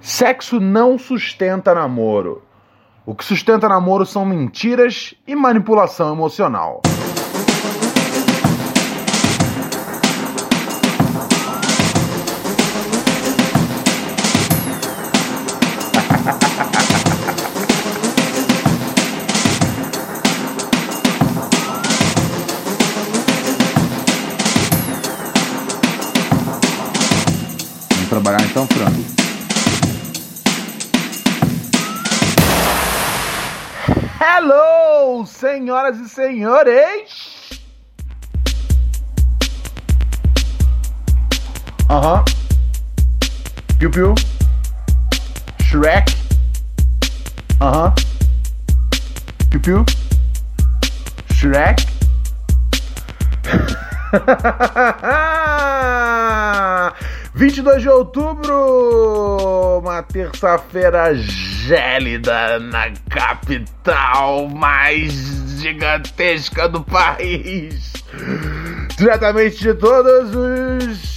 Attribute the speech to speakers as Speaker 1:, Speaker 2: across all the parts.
Speaker 1: Sexo não sustenta namoro. O que sustenta namoro são mentiras e manipulação emocional. Vamos trabalhar então, frango. Hello, senhoras e senhores! Aham. Piu Piu. Shrek. Aham. Piu Piu. Shrek. 22 de outubro, uma terça-feira gélida na capital mais gigantesca do país. Diretamente de todos os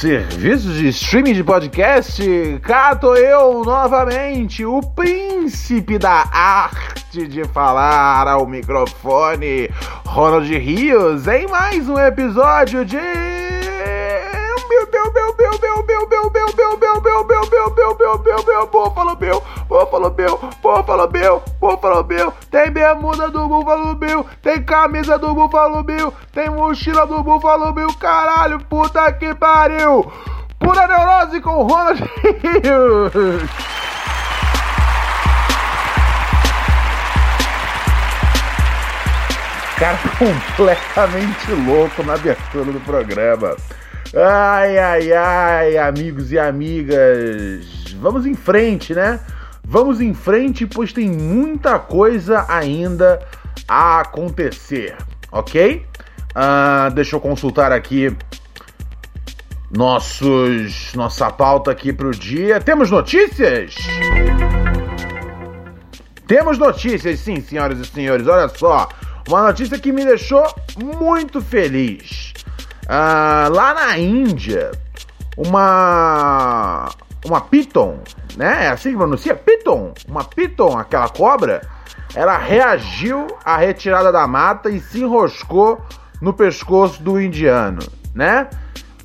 Speaker 1: serviços de streaming de podcast, cá eu novamente, o príncipe da arte de falar ao microfone, Ronald Rios, em mais um episódio de meu, meu, meu, meu, meu, meu, meu, meu, meu, meu, meu, meu, meu, meu, meu, meu, meu, Búfalo Bill, Búfalo Bill, Búfalo Bill, Búfalo Bill, tem bermuda do Búfalo Bill, tem camisa do Búfalo Bill, tem mochila do Búfalo Bill, caralho, puta que pariu! Pura neurose com Ronald Rios! Cara completamente louco na abertura do programa. Ai, ai, ai, amigos e amigas, vamos em frente, né? Vamos em frente, pois tem muita coisa ainda a acontecer, ok? Uh, deixa eu consultar aqui nossos nossa pauta aqui para o dia. Temos notícias? Temos notícias, sim, senhoras e senhores. Olha só, uma notícia que me deixou muito feliz. Ah, lá na Índia, uma uma piton, né? É assim que pronuncia? Piton. Uma piton, aquela cobra, ela reagiu à retirada da mata e se enroscou no pescoço do indiano, né?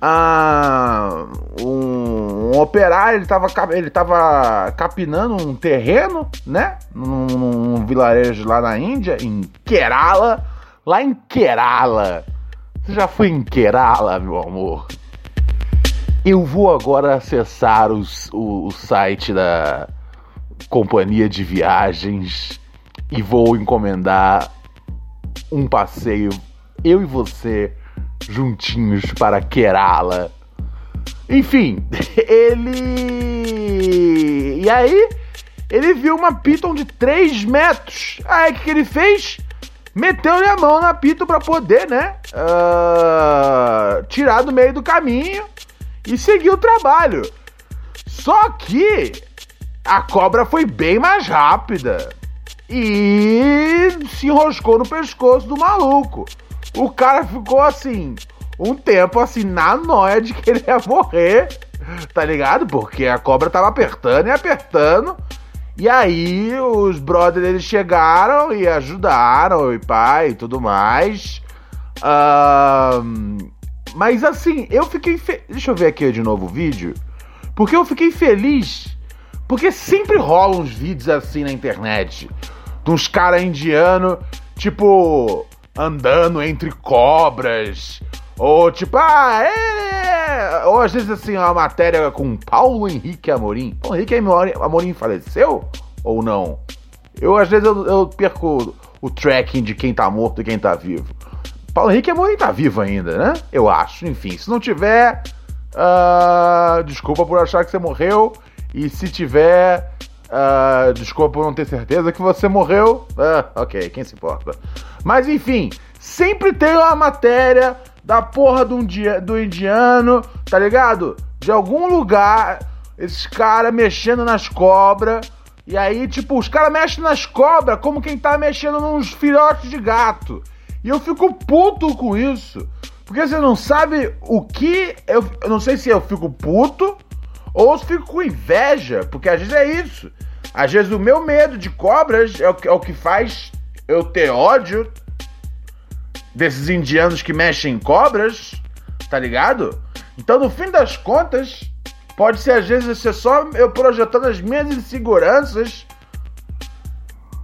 Speaker 1: Ah, um, um operário, ele estava ele tava capinando um terreno, né? Num, num vilarejo lá na Índia, em Kerala. Lá em Kerala já foi em Kerala, meu amor? Eu vou agora acessar os, o, o site da companhia de viagens e vou encomendar um passeio, eu e você, juntinhos para Kerala. Enfim, ele. E aí, ele viu uma piton de 3 metros. Aí o que, que ele fez? Meteu-lhe a mão na pito para poder, né? Uh, tirar do meio do caminho e seguir o trabalho. Só que a cobra foi bem mais rápida e se enroscou no pescoço do maluco. O cara ficou assim, um tempo assim, na noia de que ele ia morrer, tá ligado? Porque a cobra tava apertando e apertando. E aí os brothers eles chegaram e ajudaram, e pai e tudo mais. Uh, mas assim, eu fiquei. Fe... Deixa eu ver aqui de novo o vídeo. Porque eu fiquei feliz. Porque sempre rolam uns vídeos assim na internet. De uns caras indianos, tipo, andando entre cobras. Ou tipo, ah, é. Ou às vezes assim, uma matéria com Paulo Henrique Amorim. Paulo Henrique Amorim faleceu? Ou não? Eu às vezes eu, eu perco o tracking de quem tá morto e quem tá vivo. Paulo Henrique Amorim tá vivo ainda, né? Eu acho. Enfim, se não tiver, uh, desculpa por achar que você morreu. E se tiver, uh, desculpa por não ter certeza que você morreu. Uh, ok, quem se importa? Mas enfim, sempre tem uma matéria da porra do, dia, do indiano, tá ligado? De algum lugar, esses caras mexendo nas cobras. E aí, tipo, os caras mexem nas cobras como quem tá mexendo nos filhotes de gato. E eu fico puto com isso. Porque você não sabe o que. Eu, eu não sei se eu fico puto ou se fico com inveja. Porque às vezes é isso. Às vezes o meu medo de cobras é o, é o que faz eu ter ódio desses indianos que mexem em cobras, tá ligado? Então, no fim das contas, pode ser às vezes ser só eu projetando as minhas inseguranças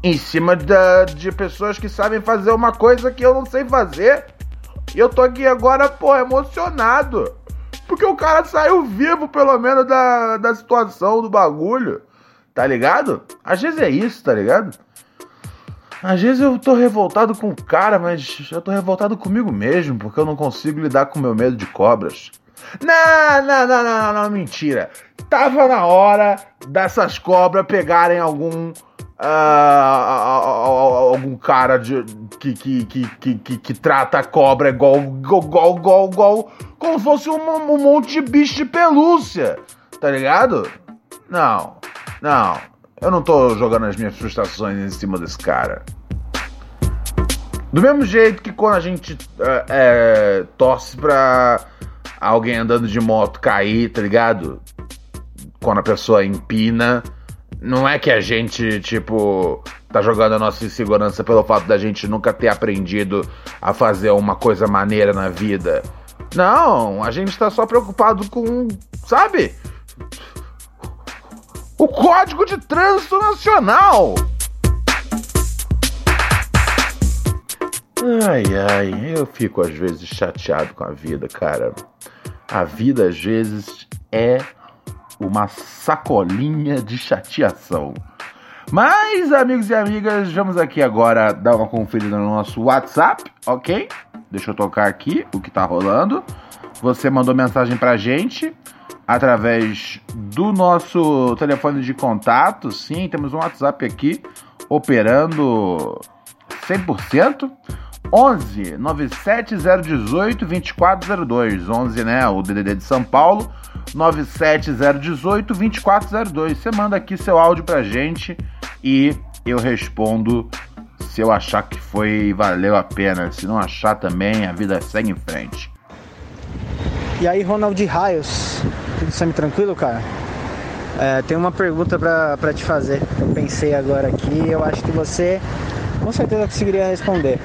Speaker 1: em cima da, de pessoas que sabem fazer uma coisa que eu não sei fazer. E eu tô aqui agora, pô, emocionado. Porque o cara saiu vivo, pelo menos, da, da situação do bagulho. Tá ligado? Às vezes é isso, tá ligado? Às vezes eu tô revoltado com o cara, mas eu tô revoltado comigo mesmo, porque eu não consigo lidar com meu medo de cobras. Não, não, não, não, não, mentira. Tava na hora dessas cobras pegarem algum. Uh, algum cara de, que, que, que, que, que, trata a cobra igual, igual, igual, igual, como se fosse um, um monte de bicho de pelúcia, tá ligado? Não, não. Eu não tô jogando as minhas frustrações em cima desse cara. Do mesmo jeito que quando a gente é, é, torce pra alguém andando de moto cair, tá ligado? Quando a pessoa empina, não é que a gente, tipo, tá jogando a nossa insegurança pelo fato da gente nunca ter aprendido a fazer uma coisa maneira na vida. Não, a gente tá só preocupado com, sabe? O Código de Trânsito Nacional. Ai, ai, eu fico às vezes chateado com a vida, cara. A vida às vezes é uma sacolinha de chateação. Mas, amigos e amigas, vamos aqui agora dar uma conferida no nosso WhatsApp, ok? Deixa eu tocar aqui o que tá rolando. Você mandou mensagem pra gente através do nosso telefone de contato. Sim, temos um WhatsApp aqui operando 100%. 11 97018 2402. 11, né? O DDD de São Paulo. 97018 2402. Você manda aqui seu áudio pra gente e eu respondo se eu achar que foi valeu a pena. Se não achar também, a vida segue em frente.
Speaker 2: E aí, Ronald Raios, tudo semi-tranquilo, cara? É, tem uma pergunta para te fazer. Eu pensei agora aqui eu acho que você com certeza conseguiria responder.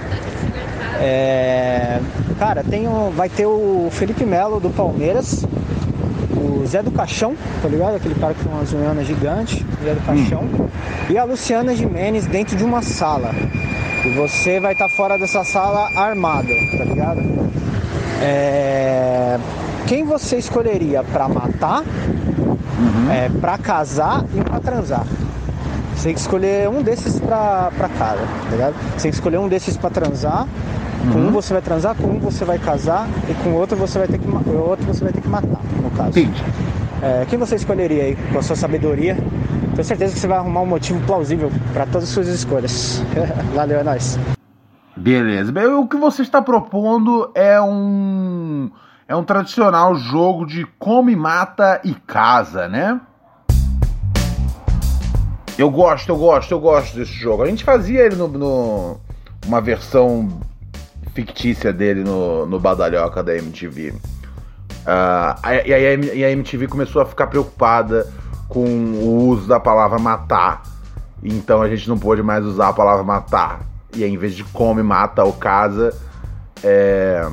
Speaker 2: É, cara, tem um, vai ter o Felipe Melo do Palmeiras, o Zé do Caixão, tá ligado? Aquele cara que tem uma zoiana gigante, Zé do Caixão, hum. e a Luciana Jimenez dentro de uma sala. E você vai estar tá fora dessa sala armado, tá ligado? É, quem você escolheria para matar, uhum. é, para casar e para transar? Você tem que escolher um desses pra, pra casa, tá ligado? Você tem que escolher um desses pra transar. Uhum. Com um você vai transar, com um você vai casar e com outro você vai ter que, outro você vai ter que matar, no caso. Entendi. É, quem você escolheria aí com a sua sabedoria? Tenho certeza que você vai arrumar um motivo plausível para todas as suas escolhas. Valeu, é nóis.
Speaker 1: Beleza. Bem, o que você está propondo é um é um tradicional jogo de come, mata e casa, né? Eu gosto, eu gosto, eu gosto desse jogo. A gente fazia ele no, no uma versão fictícia dele no, no Badalhoca da MTV. Uh, ah, e aí a MTV começou a ficar preocupada com o uso da palavra matar. Então a gente não pôde mais usar a palavra matar. E aí, em vez de come, mata ou casa, é,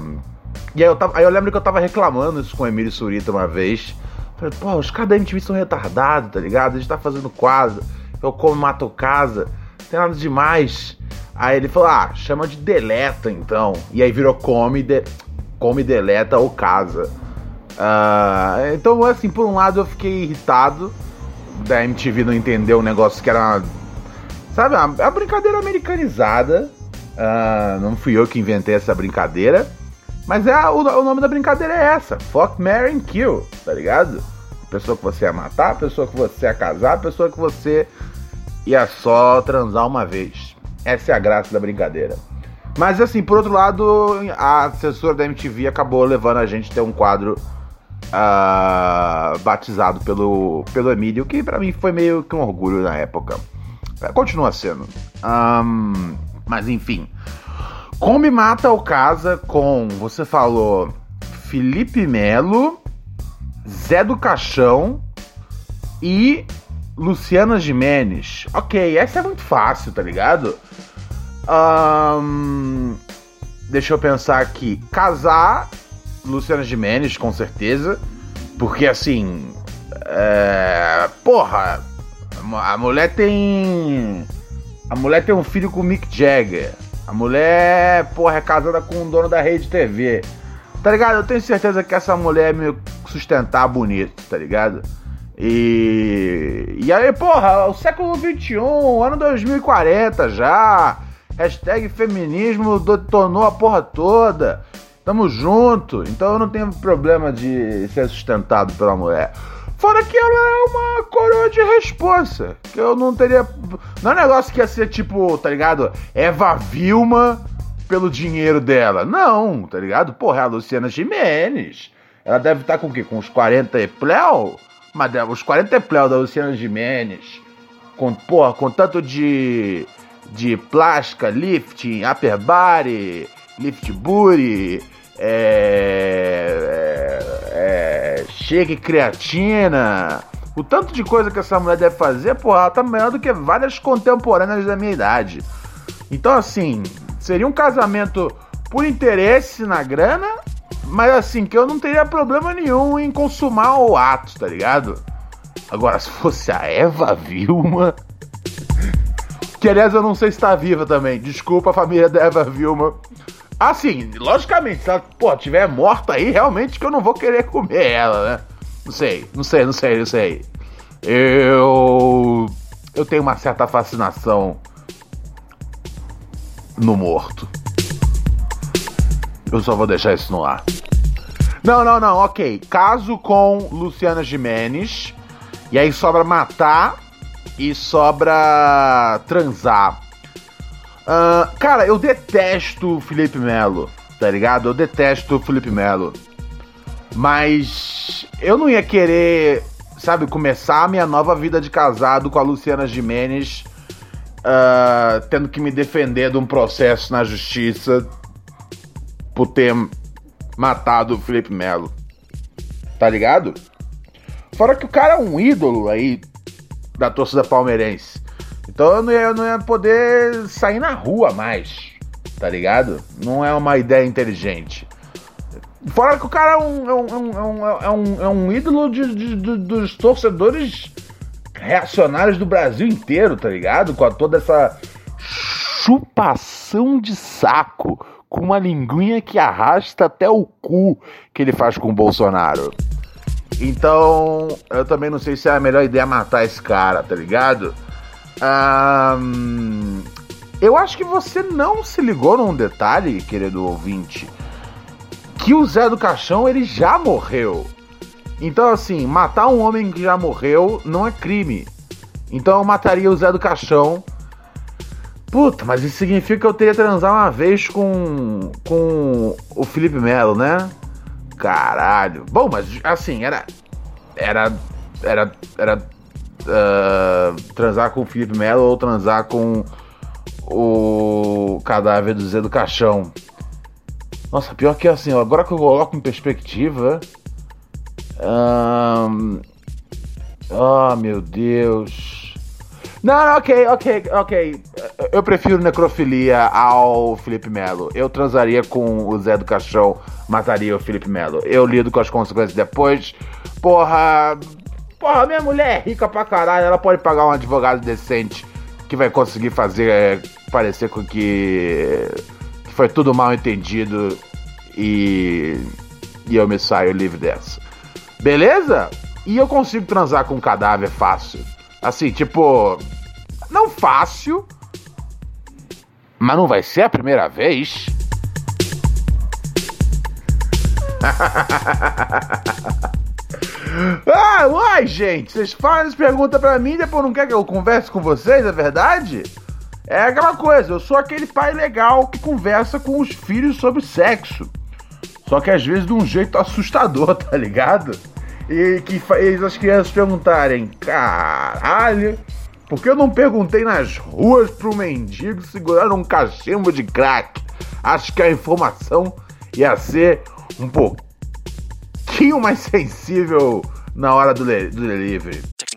Speaker 1: e aí eu, tava, aí eu lembro que eu tava reclamando isso com o Emílio Surita uma vez. Falei, pô, os caras da MTV são retardados, tá ligado? A gente tá fazendo quase, eu como mato casa, não tem nada demais. Aí ele falou, ah, chama de deleta então. E aí virou come, de, come deleta ou casa. Uh, então, assim, por um lado eu fiquei irritado da MTV não entender um negócio que era uma, sabe, uma, uma brincadeira americanizada. Uh, não fui eu que inventei essa brincadeira. Mas é o, o, nome da brincadeira é essa: Fuck, Mary and Kill, tá ligado? Pessoa que você ia matar, pessoa que você ia casar, pessoa que você ia só transar uma vez. Essa é a graça da brincadeira. Mas assim, por outro lado, a assessora da MTV acabou levando a gente a ter um quadro uh, batizado pelo, pelo Emílio, que para mim foi meio que um orgulho na época. Continua sendo. Um, mas enfim. Come Mata o Casa com, você falou, Felipe Melo, Zé do Caixão e Luciana Jimenez. Ok, essa é muito fácil, tá ligado? Um, deixa eu pensar aqui. Casar Luciana Jimenez, com certeza. Porque assim. É, porra, a mulher tem. A mulher tem um filho com o Mick Jagger. A mulher, porra, é casada com o dono da rede TV. Tá ligado? Eu tenho certeza que essa mulher é me sustentar bonito, tá ligado? E. E aí, porra, o século XXI, ano 2040 já. Hashtag feminismo detonou a porra toda. Tamo junto. Então eu não tenho problema de ser sustentado pela mulher. Fora que ela é uma coroa de responsa. Que eu não teria. Não é um negócio que ia ser tipo, tá ligado? Eva Vilma pelo dinheiro dela. Não, tá ligado? Porra, é a Luciana Jimenez. Ela deve estar tá com o quê? Com uns 40 e pleu? Mas os 40 e pleu da Luciana Jimenez. Com, porra, com tanto de. de plástica, lifting, upper body, lift booty, é, é, é, shake creatina. O tanto de coisa que essa mulher deve fazer, porra, ela tá melhor do que várias contemporâneas da minha idade. Então, assim, seria um casamento por interesse na grana, mas assim, que eu não teria problema nenhum em consumar o ato, tá ligado? Agora, se fosse a Eva Vilma. Que aliás eu não sei se tá viva também. Desculpa a família da Eva Vilma. Assim, logicamente, se ela, pô, tiver morta aí, realmente que eu não vou querer comer ela, né? Não sei, não sei, não sei, não sei. Eu. Eu tenho uma certa fascinação no morto. Eu só vou deixar isso no ar. Não, não, não, ok. Caso com Luciana Jimenez. E aí sobra matar e sobra transar. Uh, cara, eu detesto o Felipe Melo, tá ligado? Eu detesto o Felipe Melo. Mas eu não ia querer, sabe, começar a minha nova vida de casado com a Luciana Jimenez, uh, tendo que me defender de um processo na justiça por ter matado o Felipe Melo. Tá ligado? Fora que o cara é um ídolo aí da torcida palmeirense. Então eu não, ia, não poder sair na rua mais, tá ligado? Não é uma ideia inteligente. Fora que o cara é um, é um, é um, é um, é um ídolo de, de, de, dos torcedores reacionários do Brasil inteiro, tá ligado? Com toda essa chupação de saco, com uma linguinha que arrasta até o cu que ele faz com o Bolsonaro. Então, eu também não sei se é a melhor ideia matar esse cara, tá ligado? Um, eu acho que você não se ligou num detalhe, querido ouvinte, que o Zé do Caixão ele já morreu. Então, assim, matar um homem que já morreu não é crime. Então eu mataria o Zé do Caixão. Puta, mas isso significa que eu teria transar uma vez com, com o Felipe Melo, né? Caralho. Bom, mas assim, era. Era. Era. Era uh, transar com o Felipe Melo ou transar com o cadáver do Zé do Caixão. Nossa, pior que assim, agora que eu coloco em perspectiva. Um... Oh, meu Deus. Não, ok, ok, ok. Eu prefiro necrofilia ao Felipe Melo. Eu transaria com o Zé do Caixão, mataria o Felipe Melo. Eu lido com as consequências depois Porra. Porra, minha mulher é rica pra caralho, ela pode pagar um advogado decente que vai conseguir fazer é, parecer com que, que foi tudo mal entendido e, e eu me saio livre dessa. Beleza? E eu consigo transar com um cadáver fácil. Assim, tipo. Não fácil. Mas não vai ser a primeira vez. ah, uai, gente, vocês fazem essa pergunta pra mim e depois não quer que eu converse com vocês, é verdade? É aquela coisa, eu sou aquele pai legal que conversa com os filhos sobre sexo. Só que às vezes de um jeito assustador, tá ligado? E que faz as crianças perguntarem: caralho, por que eu não perguntei nas ruas pro mendigo segurar um cachimbo de crack? Acho que a informação ia ser um pouquinho mais sensível na hora do, do delivery.